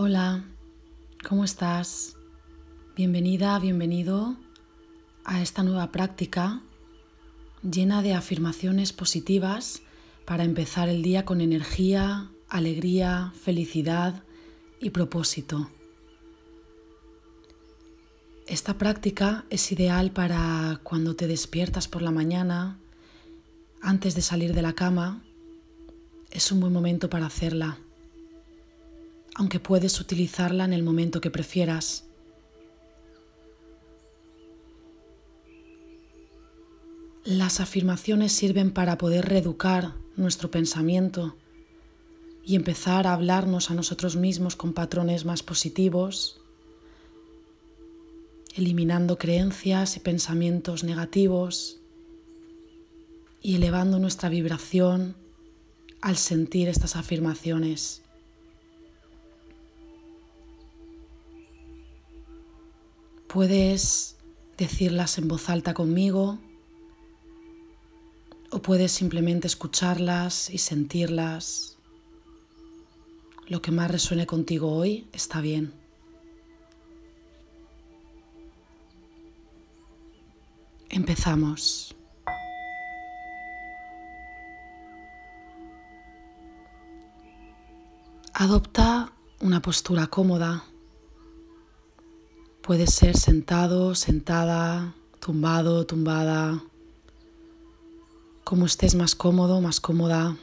Hola, ¿cómo estás? Bienvenida, bienvenido a esta nueva práctica llena de afirmaciones positivas para empezar el día con energía, alegría, felicidad y propósito. Esta práctica es ideal para cuando te despiertas por la mañana, antes de salir de la cama. Es un buen momento para hacerla aunque puedes utilizarla en el momento que prefieras. Las afirmaciones sirven para poder reeducar nuestro pensamiento y empezar a hablarnos a nosotros mismos con patrones más positivos, eliminando creencias y pensamientos negativos y elevando nuestra vibración al sentir estas afirmaciones. Puedes decirlas en voz alta conmigo o puedes simplemente escucharlas y sentirlas. Lo que más resuene contigo hoy está bien. Empezamos. Adopta una postura cómoda Puede ser sentado, sentada, tumbado, tumbada, como estés más cómodo, más cómoda.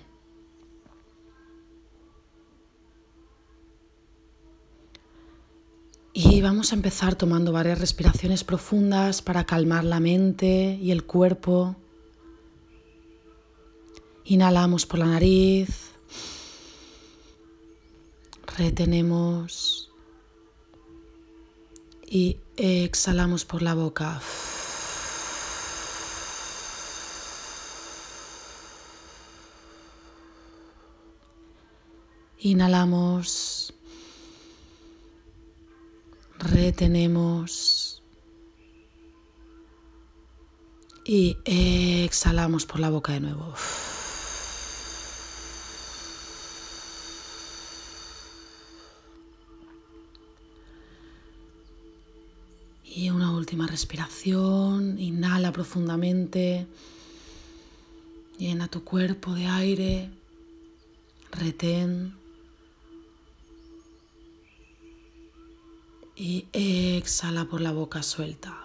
Y vamos a empezar tomando varias respiraciones profundas para calmar la mente y el cuerpo. Inhalamos por la nariz, retenemos y exhalamos por la boca. Inhalamos, retenemos y exhalamos por la boca de nuevo. Última respiración, inhala profundamente, llena tu cuerpo de aire, retén y exhala por la boca suelta.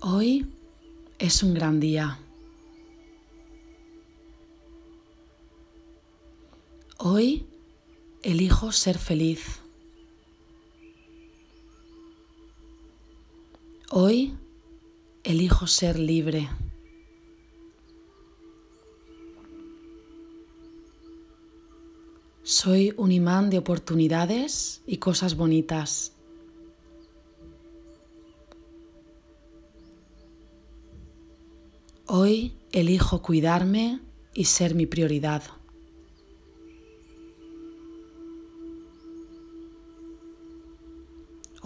Hoy es un gran día. Hoy elijo ser feliz. Hoy elijo ser libre. Soy un imán de oportunidades y cosas bonitas. Hoy elijo cuidarme y ser mi prioridad.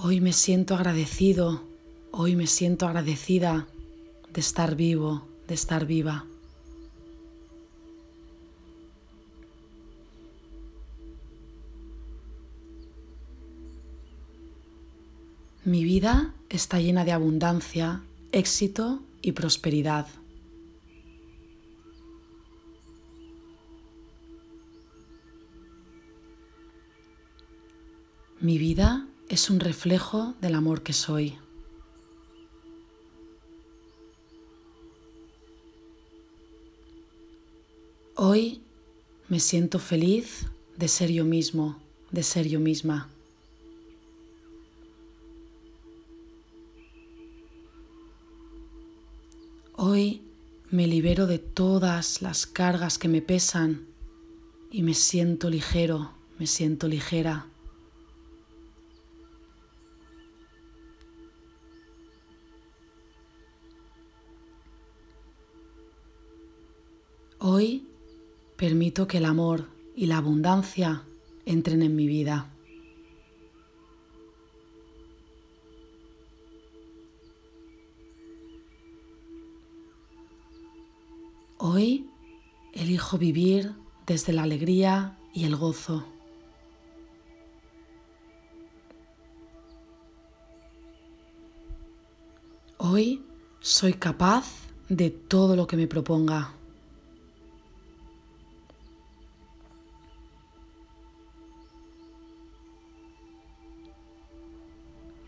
Hoy me siento agradecido, hoy me siento agradecida de estar vivo, de estar viva. Mi vida está llena de abundancia, éxito y prosperidad. Mi vida es un reflejo del amor que soy. Hoy me siento feliz de ser yo mismo, de ser yo misma. Hoy me libero de todas las cargas que me pesan y me siento ligero, me siento ligera. Hoy permito que el amor y la abundancia entren en mi vida. Hoy elijo vivir desde la alegría y el gozo. Hoy soy capaz de todo lo que me proponga.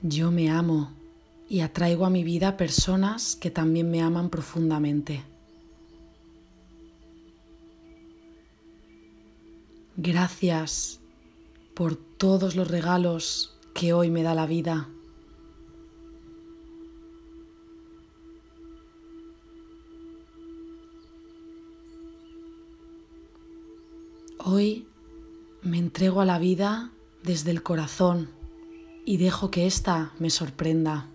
Yo me amo y atraigo a mi vida personas que también me aman profundamente. Gracias por todos los regalos que hoy me da la vida. Hoy me entrego a la vida desde el corazón y dejo que ésta me sorprenda.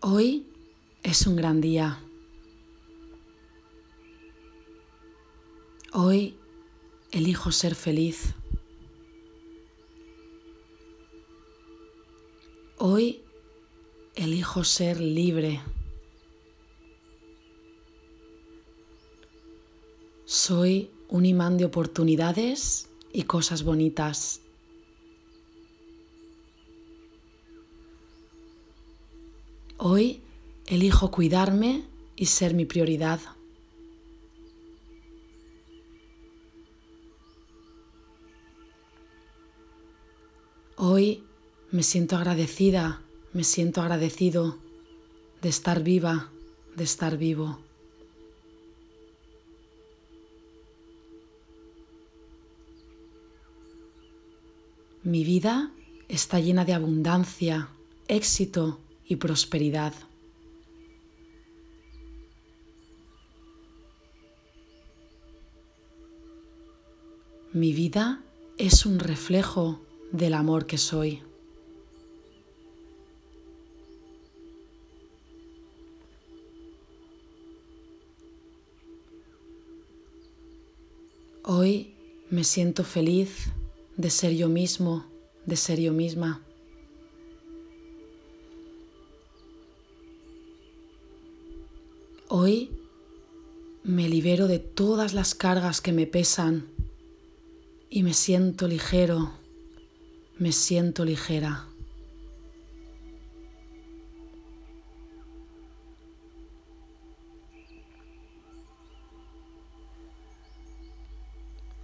Hoy es un gran día. Hoy elijo ser feliz. Hoy elijo ser libre. Soy un imán de oportunidades y cosas bonitas. Hoy elijo cuidarme y ser mi prioridad. Me siento agradecida, me siento agradecido de estar viva, de estar vivo. Mi vida está llena de abundancia, éxito y prosperidad. Mi vida es un reflejo del amor que soy. Me siento feliz de ser yo mismo, de ser yo misma. Hoy me libero de todas las cargas que me pesan y me siento ligero, me siento ligera.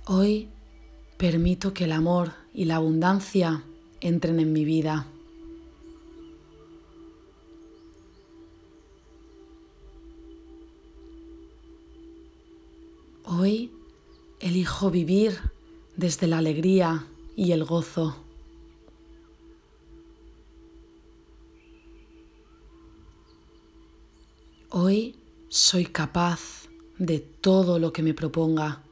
Hoy permito que el amor y la abundancia entren en mi vida. Hoy elijo vivir desde la alegría y el gozo. Hoy soy capaz de todo lo que me proponga.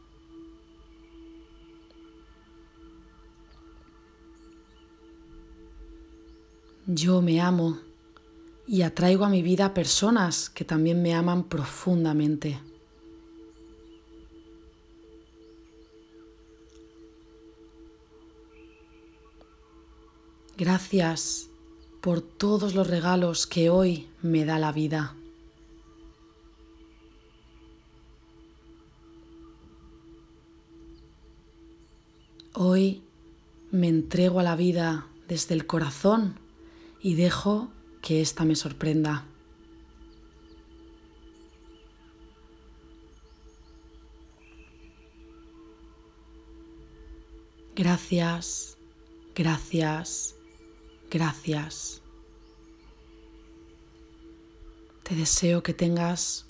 Yo me amo y atraigo a mi vida personas que también me aman profundamente. Gracias por todos los regalos que hoy me da la vida. Hoy me entrego a la vida desde el corazón y dejo que ésta me sorprenda. Gracias, gracias, Gracias. Te deseo que tengas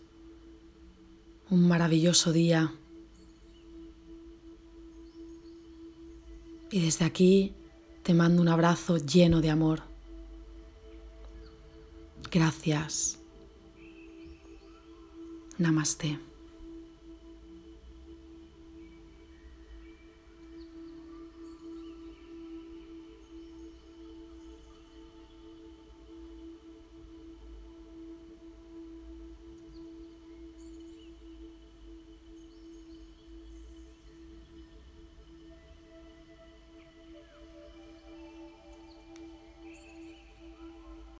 un maravilloso día. Y desde aquí te mando un abrazo lleno de amor. Gracias. Namaste.